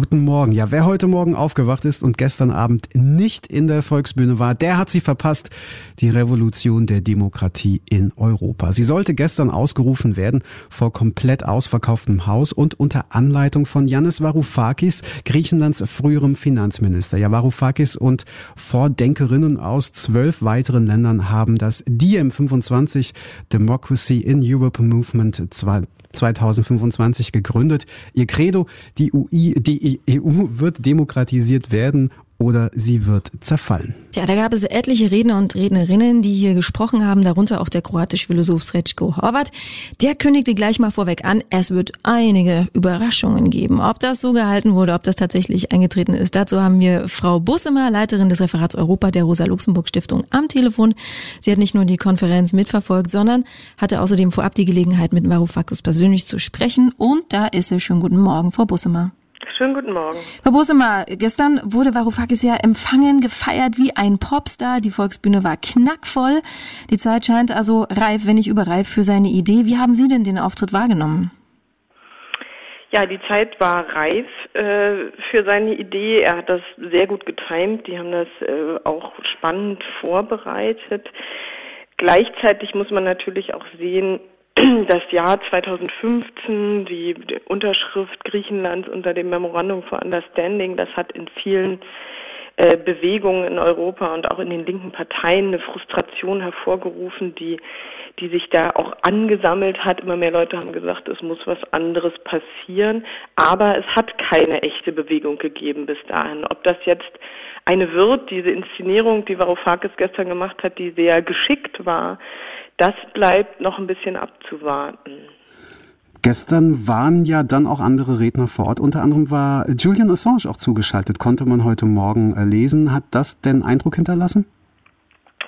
Guten Morgen. Ja, wer heute Morgen aufgewacht ist und gestern Abend nicht in der Volksbühne war, der hat sie verpasst. Die Revolution der Demokratie in Europa. Sie sollte gestern ausgerufen werden vor komplett ausverkauftem Haus und unter Anleitung von Yannis Varoufakis, Griechenlands früherem Finanzminister. Ja, Varoufakis und Vordenkerinnen aus zwölf weiteren Ländern haben das DiEM25 Democracy in Europe Movement 2025 gegründet. Ihr Credo, die, UI, die EU wird demokratisiert werden oder sie wird zerfallen. Tja, da gab es etliche Redner und Rednerinnen, die hier gesprochen haben, darunter auch der kroatische Philosoph Srećko Horvat. Der kündigte gleich mal vorweg an, es wird einige Überraschungen geben. Ob das so gehalten wurde, ob das tatsächlich eingetreten ist, dazu haben wir Frau Bussemer, Leiterin des Referats Europa der Rosa-Luxemburg-Stiftung am Telefon. Sie hat nicht nur die Konferenz mitverfolgt, sondern hatte außerdem vorab die Gelegenheit, mit Varoufakis persönlich zu sprechen. Und da ist sie. Schönen guten Morgen, Frau Bussemer. Schönen guten Morgen. Frau Bosemer, gestern wurde Varoufakis ja empfangen, gefeiert wie ein Popstar. Die Volksbühne war knackvoll. Die Zeit scheint also reif, wenn nicht überreif, für seine Idee. Wie haben Sie denn den Auftritt wahrgenommen? Ja, die Zeit war reif äh, für seine Idee. Er hat das sehr gut getimt. Die haben das äh, auch spannend vorbereitet. Gleichzeitig muss man natürlich auch sehen, das Jahr 2015, die, Unterschrift Griechenlands unter dem Memorandum for Understanding, das hat in vielen äh, Bewegungen in Europa und auch in den linken Parteien eine Frustration hervorgerufen, die, die sich da auch angesammelt hat. Immer mehr Leute haben gesagt, es muss was anderes passieren. Aber es hat keine echte Bewegung gegeben bis dahin. Ob das jetzt eine wird, diese Inszenierung, die Varoufakis gestern gemacht hat, die sehr geschickt war, das bleibt noch ein bisschen abzuwarten. Gestern waren ja dann auch andere Redner vor Ort. Unter anderem war Julian Assange auch zugeschaltet, konnte man heute Morgen äh, lesen. Hat das denn Eindruck hinterlassen?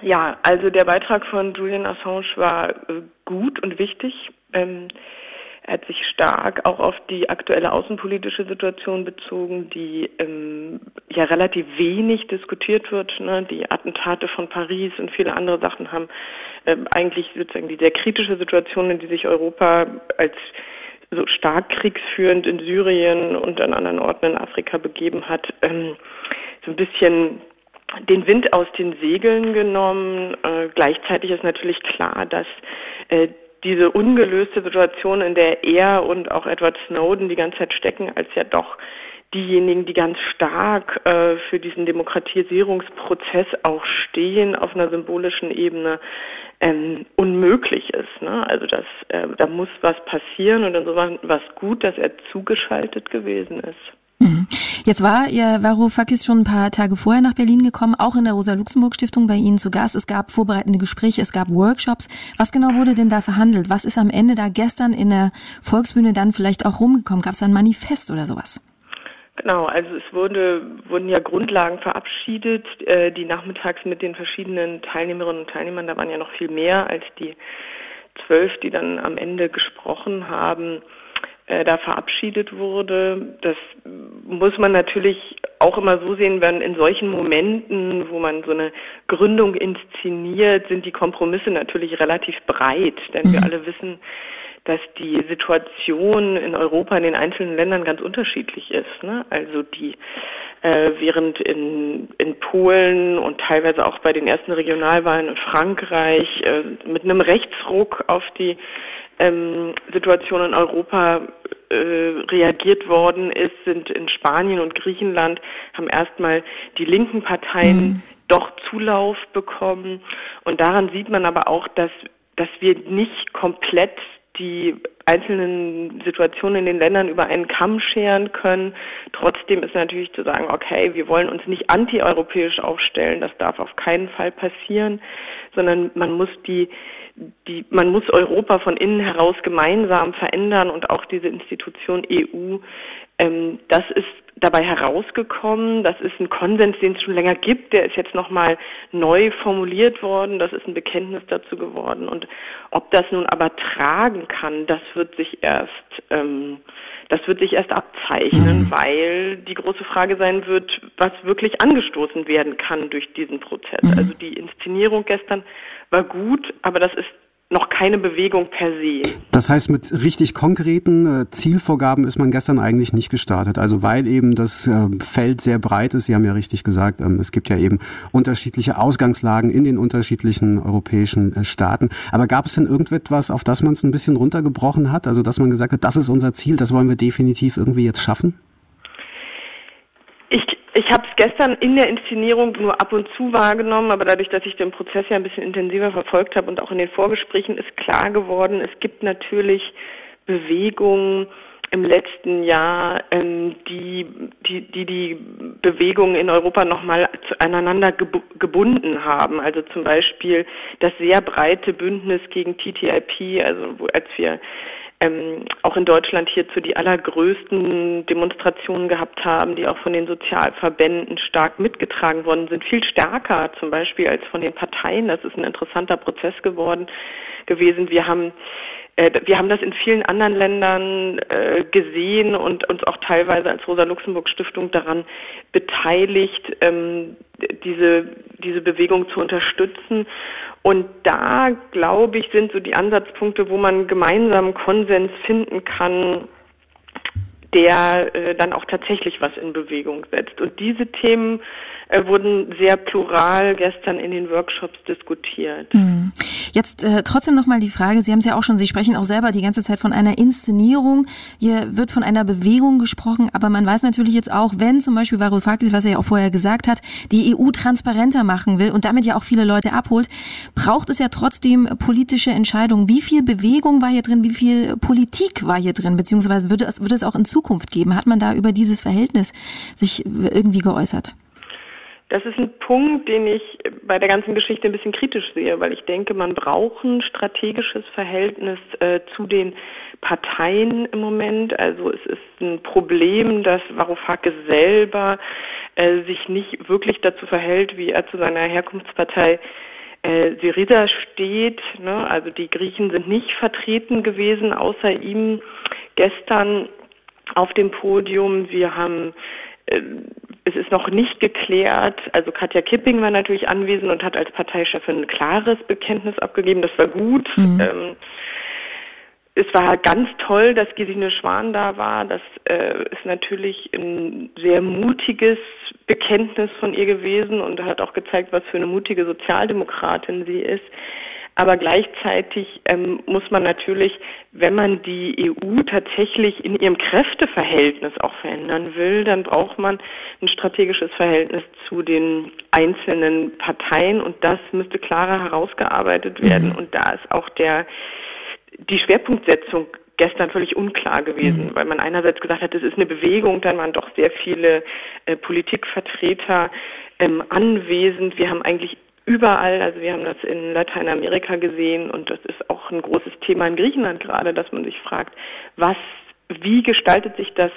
Ja, also der Beitrag von Julian Assange war äh, gut und wichtig. Ähm, er hat sich stark auch auf die aktuelle außenpolitische Situation bezogen, die ähm, ja relativ wenig diskutiert wird. Ne? Die Attentate von Paris und viele andere Sachen haben ähm, eigentlich sozusagen die sehr kritische Situation, in die sich Europa als so stark kriegsführend in Syrien und an anderen Orten in Afrika begeben hat, ähm, so ein bisschen den Wind aus den Segeln genommen. Äh, gleichzeitig ist natürlich klar, dass äh, diese ungelöste Situation, in der er und auch Edward Snowden die ganze Zeit stecken, als ja doch diejenigen, die ganz stark äh, für diesen Demokratisierungsprozess auch stehen auf einer symbolischen Ebene, ähm, unmöglich ist. Ne? Also das, äh, da muss was passieren und insofern war es gut, dass er zugeschaltet gewesen ist. Mhm. Jetzt war ja Varoufakis schon ein paar Tage vorher nach Berlin gekommen, auch in der Rosa-Luxemburg-Stiftung bei Ihnen zu Gast. Es gab vorbereitende Gespräche, es gab Workshops. Was genau wurde denn da verhandelt? Was ist am Ende da gestern in der Volksbühne dann vielleicht auch rumgekommen? Gab es da ein Manifest oder sowas? Genau, also es wurde, wurden ja Grundlagen verabschiedet, äh, die nachmittags mit den verschiedenen Teilnehmerinnen und Teilnehmern, da waren ja noch viel mehr als die zwölf, die dann am Ende gesprochen haben, äh, da verabschiedet wurde. Das muss man natürlich auch immer so sehen, wenn in solchen Momenten, wo man so eine Gründung inszeniert, sind die Kompromisse natürlich relativ breit, denn mhm. wir alle wissen, dass die Situation in Europa in den einzelnen Ländern ganz unterschiedlich ist. Ne? Also die äh, während in, in Polen und teilweise auch bei den ersten Regionalwahlen in Frankreich äh, mit einem Rechtsruck auf die ähm, Situation in Europa äh, reagiert worden ist, sind in Spanien und Griechenland, haben erstmal die linken Parteien mhm. doch Zulauf bekommen. Und daran sieht man aber auch, dass, dass wir nicht komplett die einzelnen Situationen in den Ländern über einen Kamm scheren können. Trotzdem ist natürlich zu sagen, okay, wir wollen uns nicht antieuropäisch aufstellen, das darf auf keinen Fall passieren, sondern man muss die die, man muss Europa von innen heraus gemeinsam verändern und auch diese Institution EU. Ähm, das ist dabei herausgekommen. Das ist ein Konsens, den es schon länger gibt. Der ist jetzt nochmal neu formuliert worden. Das ist ein Bekenntnis dazu geworden. Und ob das nun aber tragen kann, das wird sich erst, ähm, das wird sich erst abzeichnen, mhm. weil die große Frage sein wird, was wirklich angestoßen werden kann durch diesen Prozess. Mhm. Also die Inszenierung gestern war gut, aber das ist keine Bewegung per se. Das heißt, mit richtig konkreten äh, Zielvorgaben ist man gestern eigentlich nicht gestartet. Also weil eben das äh, Feld sehr breit ist. Sie haben ja richtig gesagt, ähm, es gibt ja eben unterschiedliche Ausgangslagen in den unterschiedlichen europäischen äh, Staaten. Aber gab es denn irgendetwas, auf das man es ein bisschen runtergebrochen hat? Also dass man gesagt hat, das ist unser Ziel, das wollen wir definitiv irgendwie jetzt schaffen? Ich habe es gestern in der Inszenierung nur ab und zu wahrgenommen, aber dadurch, dass ich den Prozess ja ein bisschen intensiver verfolgt habe und auch in den Vorgesprächen ist klar geworden, es gibt natürlich Bewegungen im letzten Jahr, ähm, die, die die die Bewegung in Europa nochmal aneinander gebunden haben. Also zum Beispiel das sehr breite Bündnis gegen TTIP, also als wir ähm, auch in Deutschland hierzu die allergrößten Demonstrationen gehabt haben, die auch von den Sozialverbänden stark mitgetragen worden sind, viel stärker zum Beispiel als von den Parteien. Das ist ein interessanter Prozess geworden gewesen. Wir haben äh, wir haben das in vielen anderen Ländern äh, gesehen und uns auch teilweise als Rosa-Luxemburg-Stiftung daran beteiligt, ähm, diese, diese Bewegung zu unterstützen. Und da, glaube ich, sind so die Ansatzpunkte, wo man gemeinsam Konsens finden kann, der äh, dann auch tatsächlich was in Bewegung setzt. Und diese Themen äh, wurden sehr plural gestern in den Workshops diskutiert. Mhm. Jetzt äh, trotzdem nochmal die Frage, Sie haben es ja auch schon, Sie sprechen auch selber die ganze Zeit von einer Inszenierung. Hier wird von einer Bewegung gesprochen, aber man weiß natürlich jetzt auch, wenn zum Beispiel Varoufakis, was er ja auch vorher gesagt hat, die EU transparenter machen will und damit ja auch viele Leute abholt, braucht es ja trotzdem politische Entscheidungen. Wie viel Bewegung war hier drin, wie viel Politik war hier drin, beziehungsweise würde es, würde es auch in Zukunft geben? Hat man da über dieses Verhältnis sich irgendwie geäußert? Das ist ein Punkt, den ich bei der ganzen Geschichte ein bisschen kritisch sehe, weil ich denke, man braucht ein strategisches Verhältnis äh, zu den Parteien im Moment. Also es ist ein Problem, dass Varoufakis selber äh, sich nicht wirklich dazu verhält, wie er zu seiner Herkunftspartei äh, Syriza steht. Ne? Also die Griechen sind nicht vertreten gewesen, außer ihm gestern auf dem Podium. Wir haben äh, es ist noch nicht geklärt. Also Katja Kipping war natürlich anwesend und hat als Parteichefin ein klares Bekenntnis abgegeben. Das war gut. Mhm. Ähm, es war ganz toll, dass Gesine Schwan da war. Das äh, ist natürlich ein sehr mutiges Bekenntnis von ihr gewesen und hat auch gezeigt, was für eine mutige Sozialdemokratin sie ist. Aber gleichzeitig ähm, muss man natürlich, wenn man die EU tatsächlich in ihrem Kräfteverhältnis auch verändern will, dann braucht man ein strategisches Verhältnis zu den einzelnen Parteien und das müsste klarer herausgearbeitet werden. Mhm. Und da ist auch der die Schwerpunktsetzung gestern völlig unklar gewesen, mhm. weil man einerseits gesagt hat, es ist eine Bewegung, dann waren doch sehr viele äh, Politikvertreter ähm, anwesend. Wir haben eigentlich überall, also wir haben das in Lateinamerika gesehen und das ist auch ein großes Thema in Griechenland gerade, dass man sich fragt, was, wie gestaltet sich das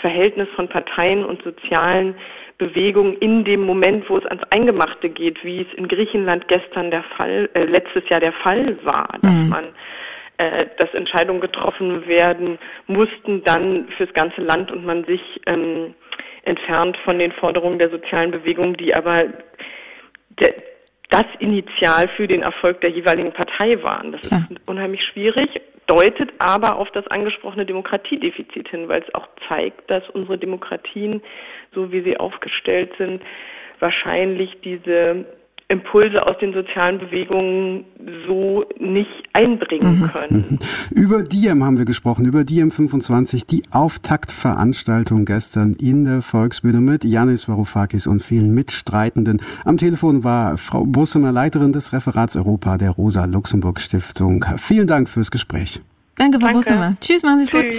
Verhältnis von Parteien und sozialen Bewegungen in dem Moment, wo es ans Eingemachte geht, wie es in Griechenland gestern der Fall, äh, letztes Jahr der Fall war, dass mhm. man äh, dass Entscheidungen getroffen werden mussten, dann fürs ganze Land und man sich ähm, entfernt von den Forderungen der sozialen Bewegung, die aber der, das Initial für den Erfolg der jeweiligen Partei waren. Das ist unheimlich schwierig, deutet aber auf das angesprochene Demokratiedefizit hin, weil es auch zeigt, dass unsere Demokratien, so wie sie aufgestellt sind, wahrscheinlich diese Impulse aus den sozialen Bewegungen so nicht einbringen mhm. können. Mhm. Über Diem haben wir gesprochen, über Diem 25, die Auftaktveranstaltung gestern in der Volksbühne mit Janis Varoufakis und vielen Mitstreitenden. Am Telefon war Frau Bussemer, Leiterin des Referats Europa der Rosa-Luxemburg-Stiftung. Vielen Dank fürs Gespräch. Danke, Frau Danke. Bussemer. Tschüss, machen Sie es gut.